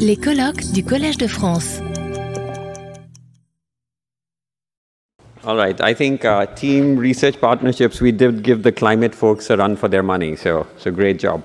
Les colloques du Collège de France. All right, I think uh, team research partnerships, we did give the climate folks a run for their money, so, so great job.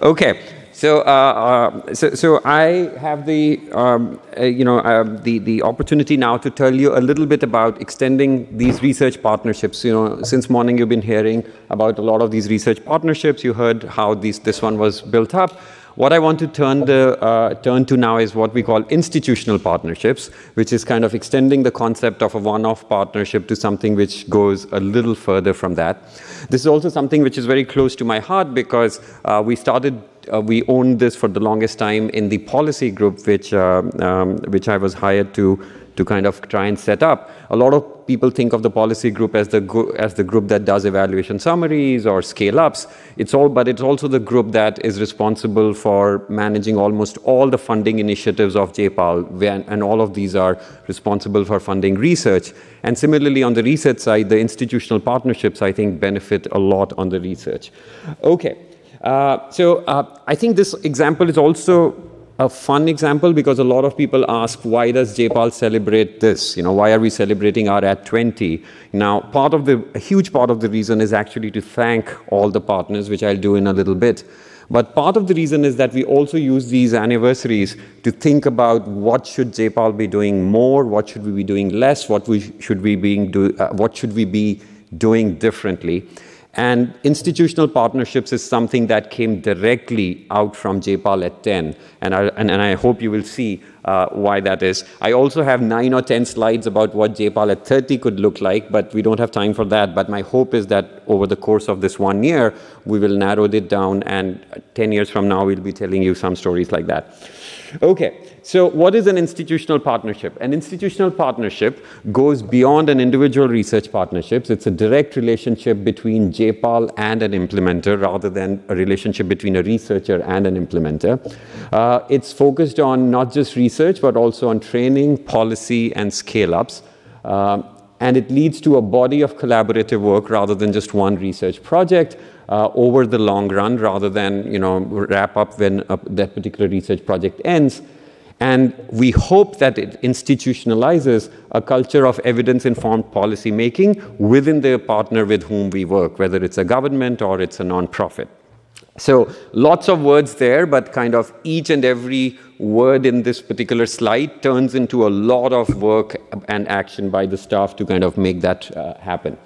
Okay, so, uh, uh, so, so I have the, um, uh, you know, uh, the, the opportunity now to tell you a little bit about extending these research partnerships. You know, since morning you've been hearing about a lot of these research partnerships. You heard how these, this one was built up. What I want to turn, the, uh, turn to now is what we call institutional partnerships, which is kind of extending the concept of a one-off partnership to something which goes a little further from that. This is also something which is very close to my heart because uh, we started uh, we owned this for the longest time in the policy group, which, uh, um, which I was hired to to kind of try and set up. A lot of people think of the policy group as the as the group that does evaluation summaries or scale ups. It's all, but it's also the group that is responsible for managing almost all the funding initiatives of JPAL, and all of these are responsible for funding research. And similarly, on the research side, the institutional partnerships I think benefit a lot on the research. Okay. Uh, so uh, I think this example is also a fun example because a lot of people ask why does JPAL celebrate this? You know, why are we celebrating our at 20? Now, part of the a huge part of the reason is actually to thank all the partners, which I'll do in a little bit. But part of the reason is that we also use these anniversaries to think about what should JPAL be doing more, what should we be doing less, what we should we being uh, what should we be doing differently. And institutional partnerships is something that came directly out from JPAL at 10. And I, and, and I hope you will see uh, why that is. I also have nine or 10 slides about what JPAL at 30 could look like, but we don't have time for that. But my hope is that over the course of this one year, we will narrow it down. And 10 years from now, we'll be telling you some stories like that. Okay, so what is an institutional partnership? An institutional partnership goes beyond an individual research partnerships. It's a direct relationship between JPAL and an implementer rather than a relationship between a researcher and an implementer. Uh, it's focused on not just research, but also on training, policy, and scale-ups. Uh, and it leads to a body of collaborative work rather than just one research project uh, over the long run rather than you know, wrap up when uh, that particular research project ends. And we hope that it institutionalizes a culture of evidence informed policy making within the partner with whom we work, whether it's a government or it's a nonprofit. So lots of words there, but kind of each and every word in this particular slide turns into a lot of work and action by the staff to kind of make that uh, happen.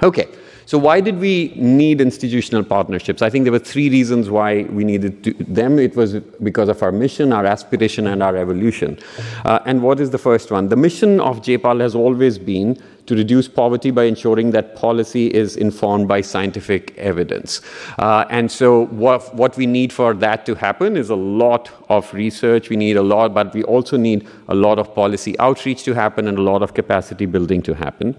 Okay, so why did we need institutional partnerships? I think there were three reasons why we needed to, them. It was because of our mission, our aspiration, and our evolution. Uh, and what is the first one? The mission of JPAL has always been to reduce poverty by ensuring that policy is informed by scientific evidence. Uh, and so what, what we need for that to happen is a lot of research. We need a lot, but we also need a lot of policy outreach to happen and a lot of capacity building to happen.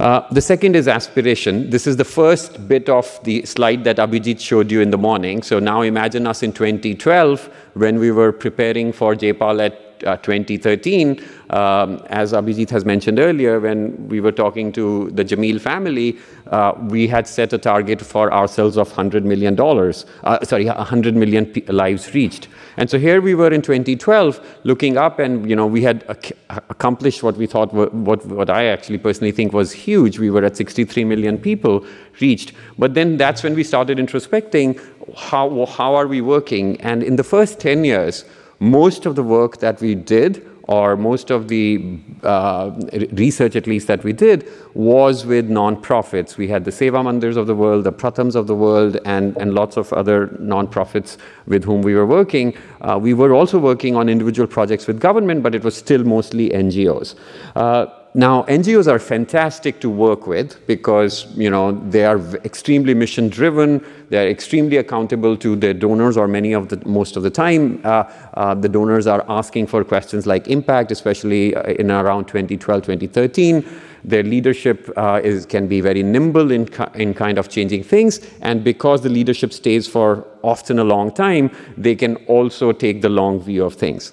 Uh, the second is aspiration. This is the first bit of the slide that Abhijit showed you in the morning. So now imagine us in 2012 when we were preparing for JPAL at 2013, um, as Abhijit has mentioned earlier, when we were talking to the Jameel family, uh, we had set a target for ourselves of $100 million, uh, sorry, 100 million lives reached. And so here we were in 2012 looking up and, you know, we had ac accomplished what we thought, what, what I actually personally think was huge. We were at 63 million people reached. But then that's when we started introspecting how, how are we working? And in the first 10 years, most of the work that we did or most of the uh, research at least that we did was with nonprofits. We had the Seva Mandirs of the world, the Prathams of the world, and, and lots of other nonprofits with whom we were working. Uh, we were also working on individual projects with government, but it was still mostly NGOs. Uh, now, NGOs are fantastic to work with because, you know, they are extremely mission driven. They're extremely accountable to their donors or many of the, most of the time. Uh, uh, the donors are asking for questions like impact, especially uh, in around 2012, 2013. Their leadership uh, is, can be very nimble in, in kind of changing things. And because the leadership stays for often a long time, they can also take the long view of things.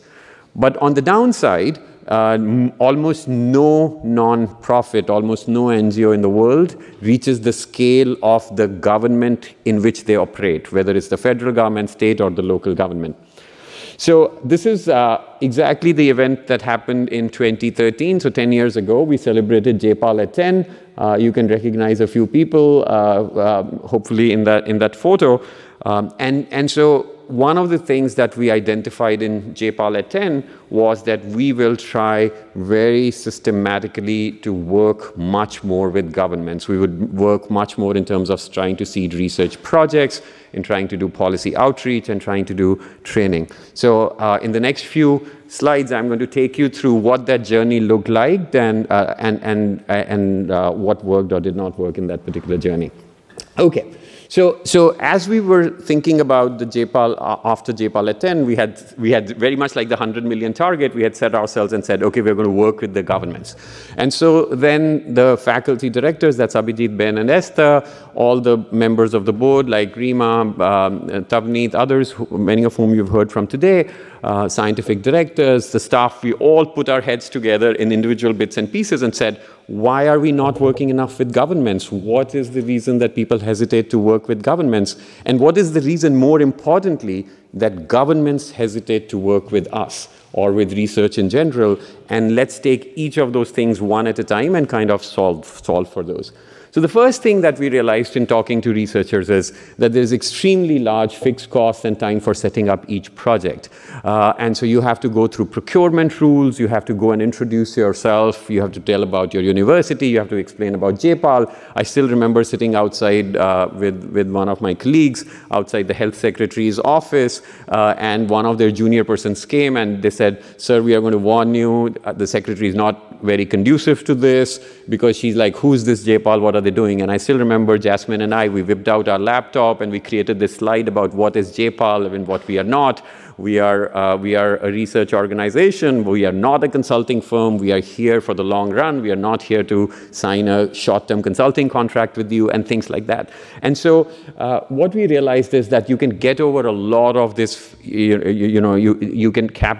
But on the downside, uh, almost no non-profit, almost no NGO in the world reaches the scale of the government in which they operate, whether it's the federal government, state, or the local government. So this is uh, exactly the event that happened in 2013. So 10 years ago, we celebrated JPAL at 10. Uh, you can recognize a few people, uh, um, hopefully in that in that photo. Um, and and so one of the things that we identified in JPAL at 10 was that we will try very systematically to work much more with governments. We would work much more in terms of trying to seed research projects, in trying to do policy outreach, and trying to do training. So uh, in the next few slides, I'm going to take you through what that journey looked like and, uh, and, and, uh, and uh, what worked or did not work in that particular journey. Okay. So, so as we were thinking about the JPAL uh, after JPAL at 10, we had, we had very much like the 100 million target, we had set ourselves and said, okay, we're going to work with the governments. And so then the faculty directors, that's Abhijit, Ben, and Esther, all the members of the board like Rema, um, Tavneet, others, who, many of whom you've heard from today, uh, scientific directors, the staff, we all put our heads together in individual bits and pieces and said, why are we not working enough with governments? What is the reason that people hesitate to work with governments? And what is the reason, more importantly, that governments hesitate to work with us or with research in general? And let's take each of those things one at a time and kind of solve, solve for those. So the first thing that we realized in talking to researchers is that there's extremely large fixed costs and time for setting up each project. Uh, and so you have to go through procurement rules, you have to go and introduce yourself, you have to tell about your university, you have to explain about JPAL. I still remember sitting outside uh, with, with one of my colleagues outside the health secretary's office, uh, and one of their junior persons came and they said, sir, we are going to warn you, uh, the secretary is not very conducive to this, because she's like, who's this JPAL, what are they doing? And I still remember Jasmine and I, we whipped out our laptop and we created this slide about what is JPAL and what we are not. We are, uh, we are a research organization. We are not a consulting firm. We are here for the long run. We are not here to sign a short-term consulting contract with you and things like that. And so uh, what we realized is that you can get over a lot of this, you, you know, you, you, can cap,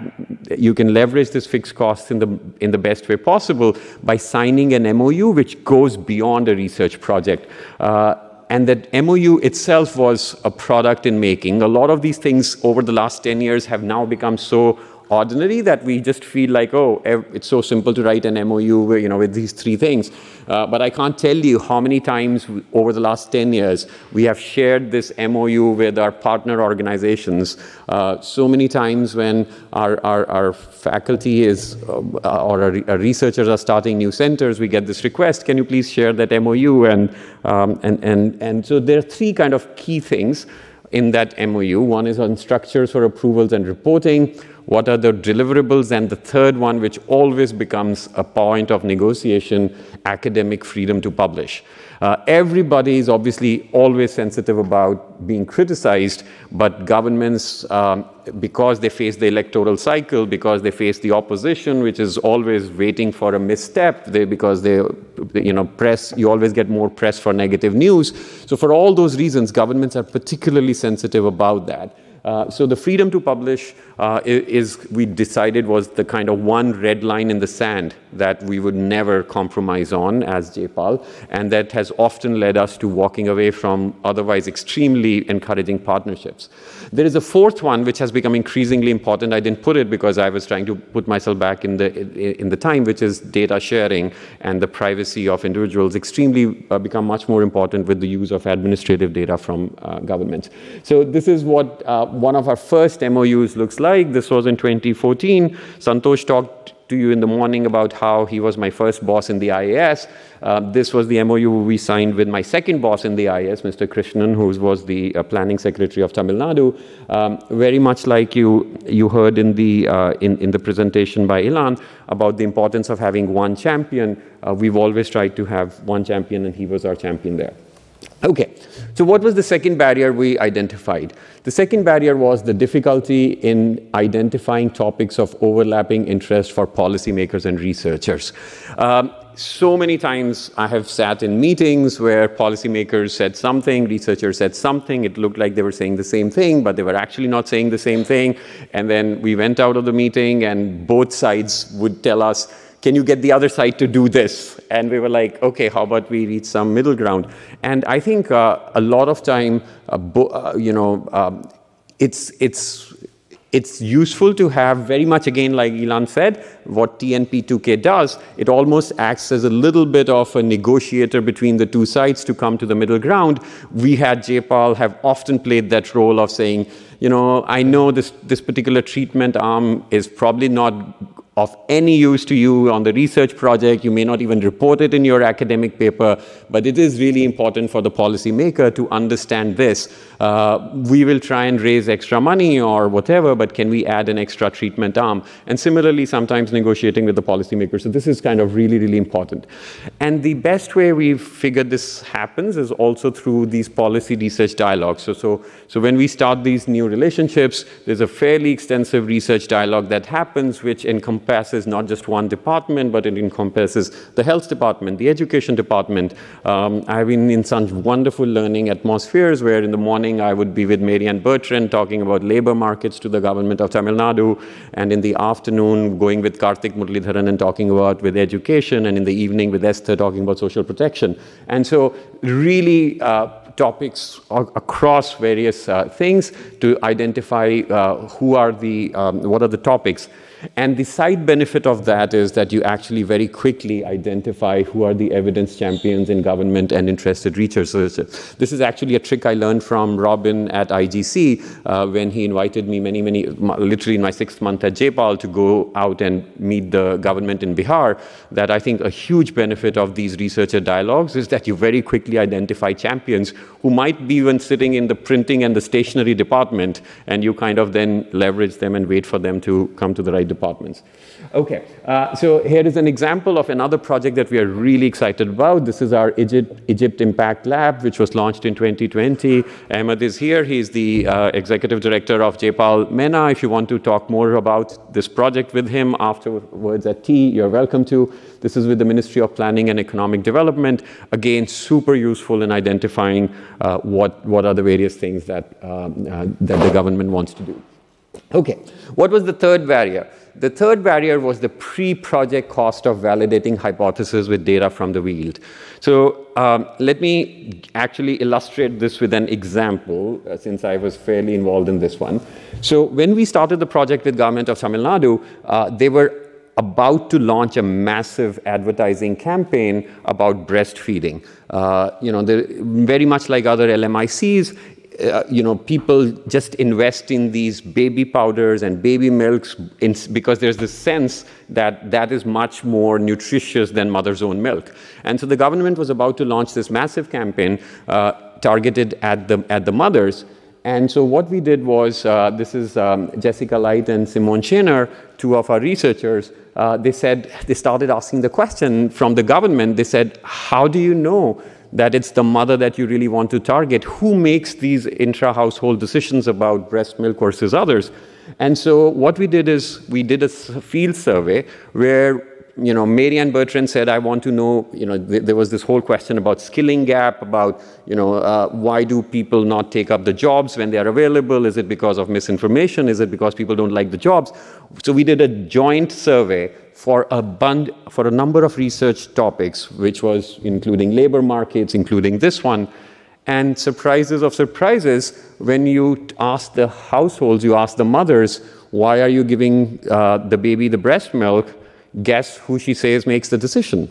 you can leverage this fixed costs in the, in the best way possible by signing an MOU which goes beyond a research project. Uh, and that MOU itself was a product in making. A lot of these things over the last 10 years have now become so ordinary that we just feel like, oh, it's so simple to write an MOU, you know, with these three things. Uh, but I can't tell you how many times over the last 10 years we have shared this MOU with our partner organizations. Uh, so many times when our, our, our faculty is, uh, or our, our, researchers are starting new centers, we get this request, can you please share that MOU? And, um, and, and, and so there are three kind of key things in that MOU. One is on structures for approvals and reporting what are the deliverables, and the third one, which always becomes a point of negotiation, academic freedom to publish. Uh, everybody is obviously always sensitive about being criticized, but governments, um, because they face the electoral cycle, because they face the opposition, which is always waiting for a misstep, they, because they, you know, press, you always get more press for negative news. So for all those reasons, governments are particularly sensitive about that. Uh, so the freedom to publish uh, is, we decided, was the kind of one red line in the sand that we would never compromise on as JPAL, and that has often led us to walking away from otherwise extremely encouraging partnerships. There is a fourth one which has become increasingly important. I didn't put it because I was trying to put myself back in the in the time, which is data sharing and the privacy of individuals. Extremely uh, become much more important with the use of administrative data from uh, governments. So this is what uh, one of our first MOUs looks like. This was in 2014. Santosh talked to you in the morning about how he was my first boss in the IAS. Uh, this was the MOU we signed with my second boss in the IAS, Mr. Krishnan, who was the uh, planning secretary of Tamil Nadu. Um, very much like you, you heard in the, uh, in, in the presentation by Elan about the importance of having one champion. Uh, we've always tried to have one champion, and he was our champion there. Okay, so what was the second barrier we identified? The second barrier was the difficulty in identifying topics of overlapping interest for policymakers and researchers. Um, so many times I have sat in meetings where policymakers said something, researchers said something, it looked like they were saying the same thing, but they were actually not saying the same thing. And then we went out of the meeting, and both sides would tell us, can you get the other side to do this? And we were like, okay, how about we reach some middle ground? And I think uh, a lot of time, uh, uh, you know, um, it's, it's, it's useful to have very much again like Elan said what TNP2K does it almost acts as a little bit of a negotiator between the two sides to come to the middle ground we had J-PAL have often played that role of saying you know I know this this particular treatment arm is probably not of any use to you on the research project. You may not even report it in your academic paper, but it is really important for the policymaker to understand this. Uh, we will try and raise extra money or whatever, but can we add an extra treatment arm? And similarly, sometimes negotiating with the policymaker. So this is kind of really, really important. And the best way we've figured this happens is also through these policy research dialogues. So, so, so when we start these new relationships, there's a fairly extensive research dialogue that happens, which encompasses encompasses not just one department, but it encompasses the health department, the education department. Um, I've been in such wonderful learning atmospheres where in the morning I would be with Marianne Bertrand talking about labor markets to the government of Tamil Nadu, and in the afternoon going with Karthik Muralidharan and talking about with education, and in the evening with Esther talking about social protection. And so really uh, topics across various uh, things to identify uh, who are the, um, what are the topics. And the side benefit of that is that you actually very quickly identify who are the evidence champions in government and interested researchers. This is actually a trick I learned from Robin at IGC uh, when he invited me many, many, literally in my sixth month at J-PAL to go out and meet the government in Bihar. That I think a huge benefit of these researcher dialogues is that you very quickly identify champions who might be even sitting in the printing and the stationery department, and you kind of then leverage them and wait for them to come to the right departments. Okay, uh, so here is an example of another project that we are really excited about. This is our Egypt, Egypt Impact Lab, which was launched in 2020. Ahmed is here. He's the uh, executive director of J-PAL MENA. If you want to talk more about this project with him afterwards at tea, you're welcome to. This is with the Ministry of Planning and Economic Development. Again, super useful in identifying uh, what, what are the various things that, um, uh, that the government wants to do. Okay, what was the third barrier? The third barrier was the pre-project cost of validating hypotheses with data from the field. So um, let me actually illustrate this with an example, uh, since I was fairly involved in this one. So when we started the project with government of Tamil Nadu, uh, they were about to launch a massive advertising campaign about breastfeeding. Uh, you know, very much like other LMICs, uh, you know, people just invest in these baby powders and baby milks in, because there's this sense that that is much more nutritious than mother's own milk. And so the government was about to launch this massive campaign uh, targeted at the, at the mothers. And so what we did was, uh, this is um, Jessica Leight and Simone Schaner, two of our researchers, uh, they said, they started asking the question from the government, they said, how do you know that it's the mother that you really want to target. Who makes these intra household decisions about breast milk versus others? And so what we did is we did a field survey where you know, Marianne Bertrand said, I want to know, you know, th there was this whole question about skilling gap, about, you know, uh, why do people not take up the jobs when they are available? Is it because of misinformation? Is it because people don't like the jobs? So we did a joint survey for a, bund, for a number of research topics, which was including labor markets, including this one. And surprises of surprises, when you ask the households, you ask the mothers, why are you giving uh, the baby the breast milk? Guess who she says makes the decision?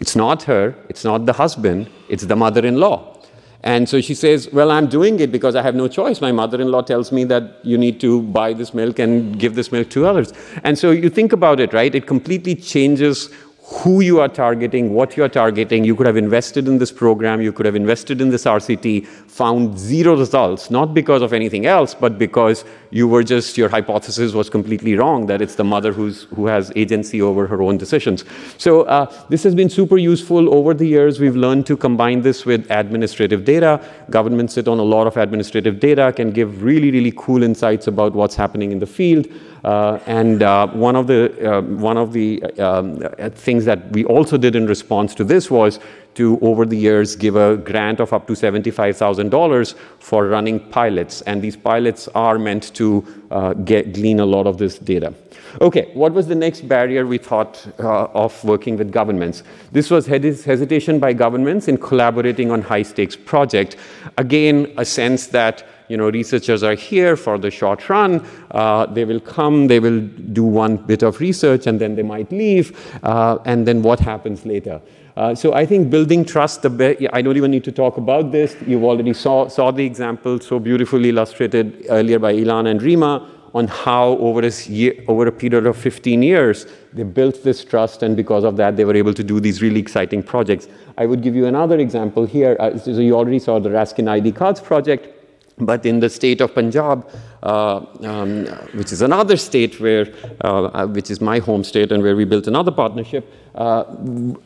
It's not her, it's not the husband, it's the mother in law. And so she says, Well, I'm doing it because I have no choice. My mother in law tells me that you need to buy this milk and give this milk to others. And so you think about it, right? It completely changes who you are targeting, what you are targeting. You could have invested in this program, you could have invested in this RCT, found zero results, not because of anything else, but because you were just, your hypothesis was completely wrong, that it's the mother who's, who has agency over her own decisions. So uh, this has been super useful over the years. We've learned to combine this with administrative data. Governments sit on a lot of administrative data, can give really, really cool insights about what's happening in the field. Uh, and uh, one of the, uh, one of the um, things that we also did in response to this was to, over the years, give a grant of up to $75,000 for running pilots. And these pilots are meant to uh, get, glean a lot of this data. Okay, what was the next barrier we thought uh, of working with governments? This was hesitation by governments in collaborating on high stakes project. Again, a sense that you know, researchers are here for the short run. Uh, they will come, they will do one bit of research, and then they might leave. Uh, and then what happens later? Uh, so I think building trust, I don't even need to talk about this. You've already saw, saw the example so beautifully illustrated earlier by Elan and Rema on how over a, year, over a period of 15 years, they built this trust, and because of that, they were able to do these really exciting projects. I would give you another example here. Uh, so you already saw the Raskin ID cards project. But in the state of Punjab, uh, um, which is another state where, uh, uh, which is my home state and where we built another partnership, uh,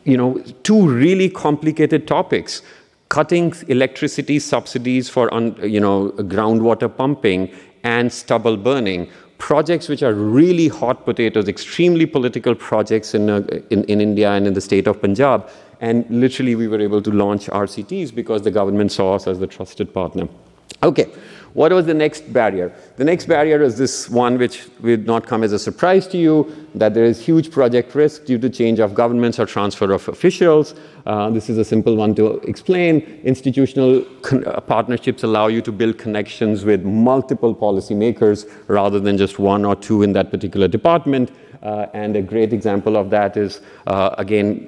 you know, two really complicated topics. Cutting electricity subsidies for, un, you know, groundwater pumping and stubble burning projects which are really hot potatoes, extremely political projects in, uh, in, in, India and in the state of Punjab. And literally, we were able to launch RCTs because the government saw us as the trusted partner. Okay, what was the next barrier? The next barrier is this one which would not come as a surprise to you, that there is huge project risk due to change of governments or transfer of officials. Uh, this is a simple one to explain. Institutional uh, partnerships allow you to build connections with multiple policymakers rather than just one or two in that particular department. Uh, and a great example of that is, uh, again,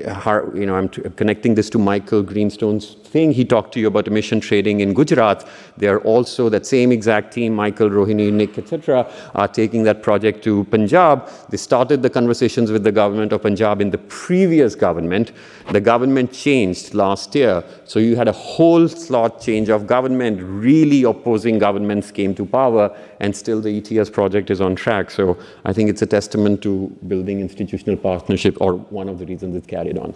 you know, I'm connecting this to Michael Greenstone's thing. He talked to you about emission trading in Gujarat. They are also that same exact team, Michael, Rohini, Nick, etc., are taking that project to Punjab. They started the conversations with the government of Punjab in the previous government. The government changed last year, so you had a whole slot change of government. Really opposing governments came to power, and still the ETS project is on track. So I think it's a testament to building institutional partnership, or one of the reasons it's carried on.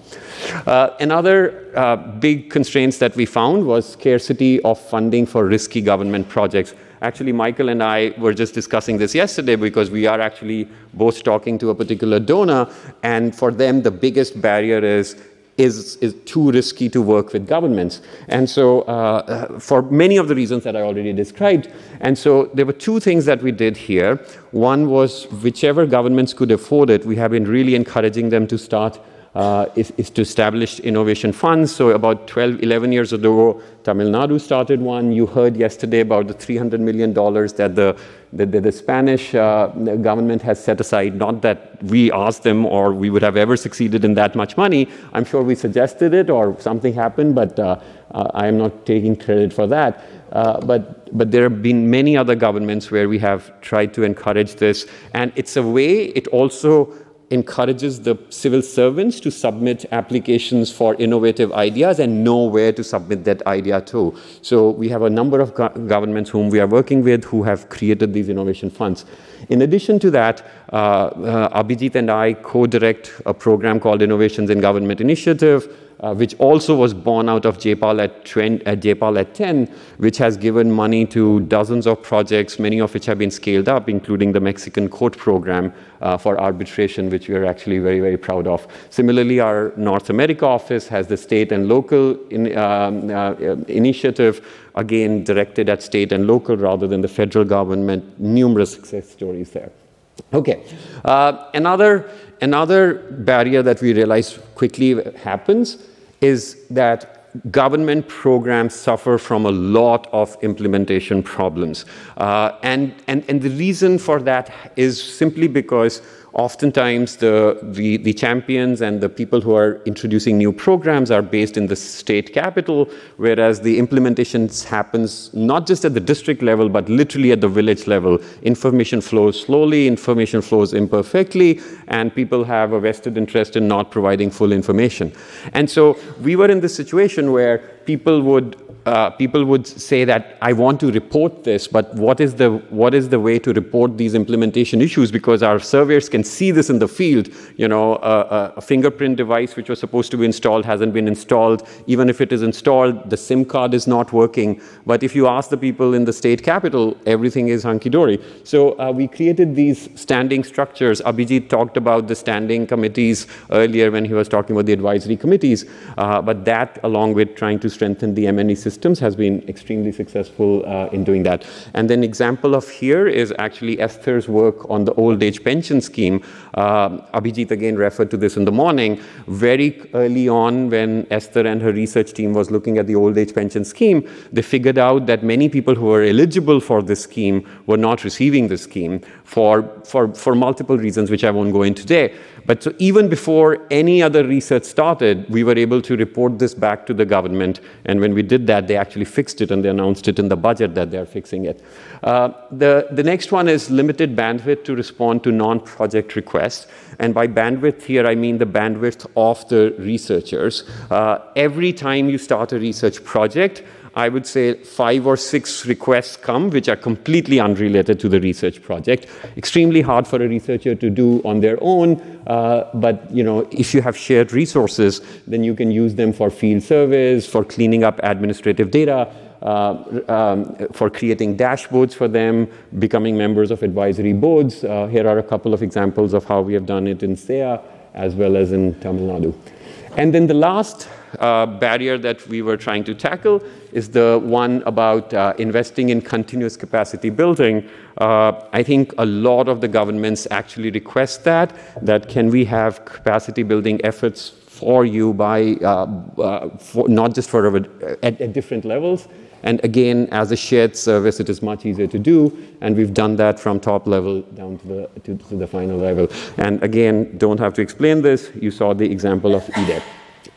Uh, another uh, big constraints that we found was scarcity of funding for risky government projects. Actually, Michael and I were just discussing this yesterday because we are actually both talking to a particular donor, and for them, the biggest barrier is is, is too risky to work with governments. And so, uh, uh, for many of the reasons that I already described, and so there were two things that we did here. One was whichever governments could afford it, we have been really encouraging them to start uh, is, is, to establish innovation funds. So about 12, 11 years ago, Tamil Nadu started one. You heard yesterday about the $300 million that the, the, the Spanish uh, government has set aside. Not that we asked them or we would have ever succeeded in that much money. I'm sure we suggested it or something happened, but uh, uh I am not taking credit for that. Uh, but, but there have been many other governments where we have tried to encourage this. And it's a way, it also encourages the civil servants to submit applications for innovative ideas and know where to submit that idea to. So we have a number of go governments whom we are working with who have created these innovation funds. In addition to that, uh, uh, Abhijit and I co-direct a program called Innovations in Government Initiative, uh, which also was born out of JPAL at, 20, at JPAL at 10, which has given money to dozens of projects, many of which have been scaled up, including the Mexican court program uh, for arbitration, which we are actually very, very proud of. Similarly, our North America office has the state and local in, um, uh, initiative, again, directed at state and local rather than the federal government. Numerous success stories there. Okay, uh, another, another barrier that we realize quickly happens is that government programs suffer from a lot of implementation problems. Uh, and, and, and the reason for that is simply because oftentimes the, the, the, champions and the people who are introducing new programs are based in the state capital, whereas the implementations happens not just at the district level, but literally at the village level. Information flows slowly, information flows imperfectly, and people have a vested interest in not providing full information. And so we were in this situation where people would uh, people would say that I want to report this, but what is the what is the way to report these implementation issues? Because our surveyors can see this in the field. You know, uh, a fingerprint device which was supposed to be installed hasn't been installed. Even if it is installed, the SIM card is not working. But if you ask the people in the state capital, everything is hunky dory. So uh, we created these standing structures. Abhijit talked about the standing committees earlier when he was talking about the advisory committees. Uh, but that, along with trying to strengthen the M&E system systems has been extremely successful uh, in doing that. And then example of here is actually Esther's work on the old age pension scheme. Uh, Abhijit again referred to this in the morning. Very early on, when Esther and her research team was looking at the old age pension scheme, they figured out that many people who were eligible for this scheme were not receiving the scheme for, for, for multiple reasons, which I won't go into today. But so even before any other research started, we were able to report this back to the government. And when we did that, they actually fixed it and they announced it in the budget that they're fixing it. Uh, the, the next one is limited bandwidth to respond to non project requests. And by bandwidth here, I mean the bandwidth of the researchers. Uh, every time you start a research project, I would say five or six requests come which are completely unrelated to the research project. Extremely hard for a researcher to do on their own, uh, but you know, if you have shared resources, then you can use them for field service, for cleaning up administrative data, uh, um, for creating dashboards for them, becoming members of advisory boards. Uh, here are a couple of examples of how we have done it in SEA as well as in Tamil Nadu. And then the last uh, barrier that we were trying to tackle is the one about uh, investing in continuous capacity building. Uh, I think a lot of the governments actually request that, that can we have capacity building efforts for you by, uh, uh, for, not just for at, at different levels, and again, as a shared service, it is much easier to do. And we've done that from top level down to the, to, to the final level. And again, don't have to explain this. You saw the example of EDEP.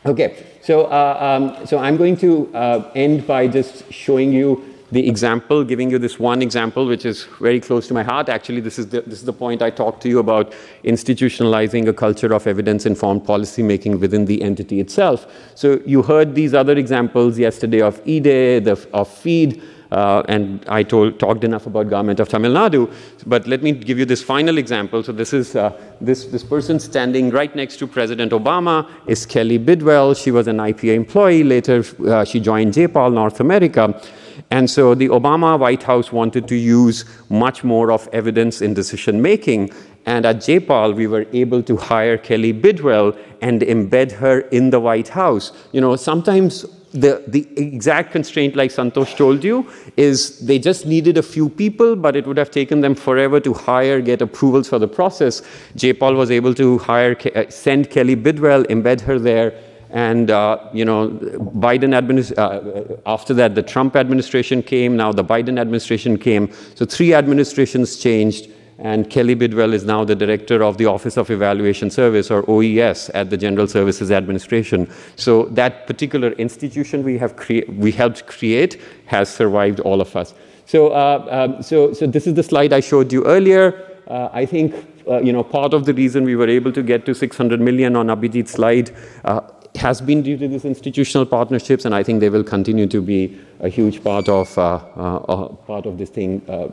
Okay, so, uh, um, so I'm going to uh, end by just showing you the example, giving you this one example, which is very close to my heart. Actually, this is the, this is the point I talked to you about institutionalizing a culture of evidence-informed policymaking within the entity itself. So you heard these other examples yesterday of EDE, the, of FEED, uh, and I told, talked enough about government of Tamil Nadu, but let me give you this final example. So this is uh, this, this person standing right next to President Obama is Kelly Bidwell. She was an IPA employee. Later, uh, she joined J-PAL North America. And so the Obama White House wanted to use much more of evidence in decision making. And at J-PAL, we were able to hire Kelly Bidwell and embed her in the White House. You know, sometimes the, the exact constraint, like Santosh told you, is they just needed a few people, but it would have taken them forever to hire, get approvals for the process. J-PAL was able to hire, uh, send Kelly Bidwell, embed her there, and uh, you know, Biden administ- uh, after that, the Trump administration came. Now the Biden administration came. So three administrations changed and Kelly Bidwell is now the director of the Office of Evaluation Service, or OES, at the General Services Administration. So that particular institution we have we helped create has survived all of us. So, uh, um, so, so this is the slide I showed you earlier. Uh, I think uh, you know part of the reason we were able to get to 600 million on Abhijit's slide uh, has been due to these institutional partnerships, and I think they will continue to be a huge part of uh, uh, part of this thing uh,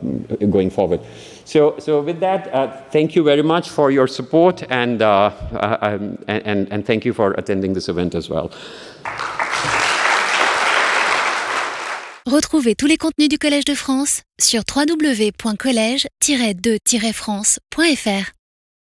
going forward. So, so with that, uh, thank you very much for your support, and, uh, uh, um, and, and thank you for attending this event as well. Retrouvez tous les contenus du Collège de France sur www.college-de-france.fr.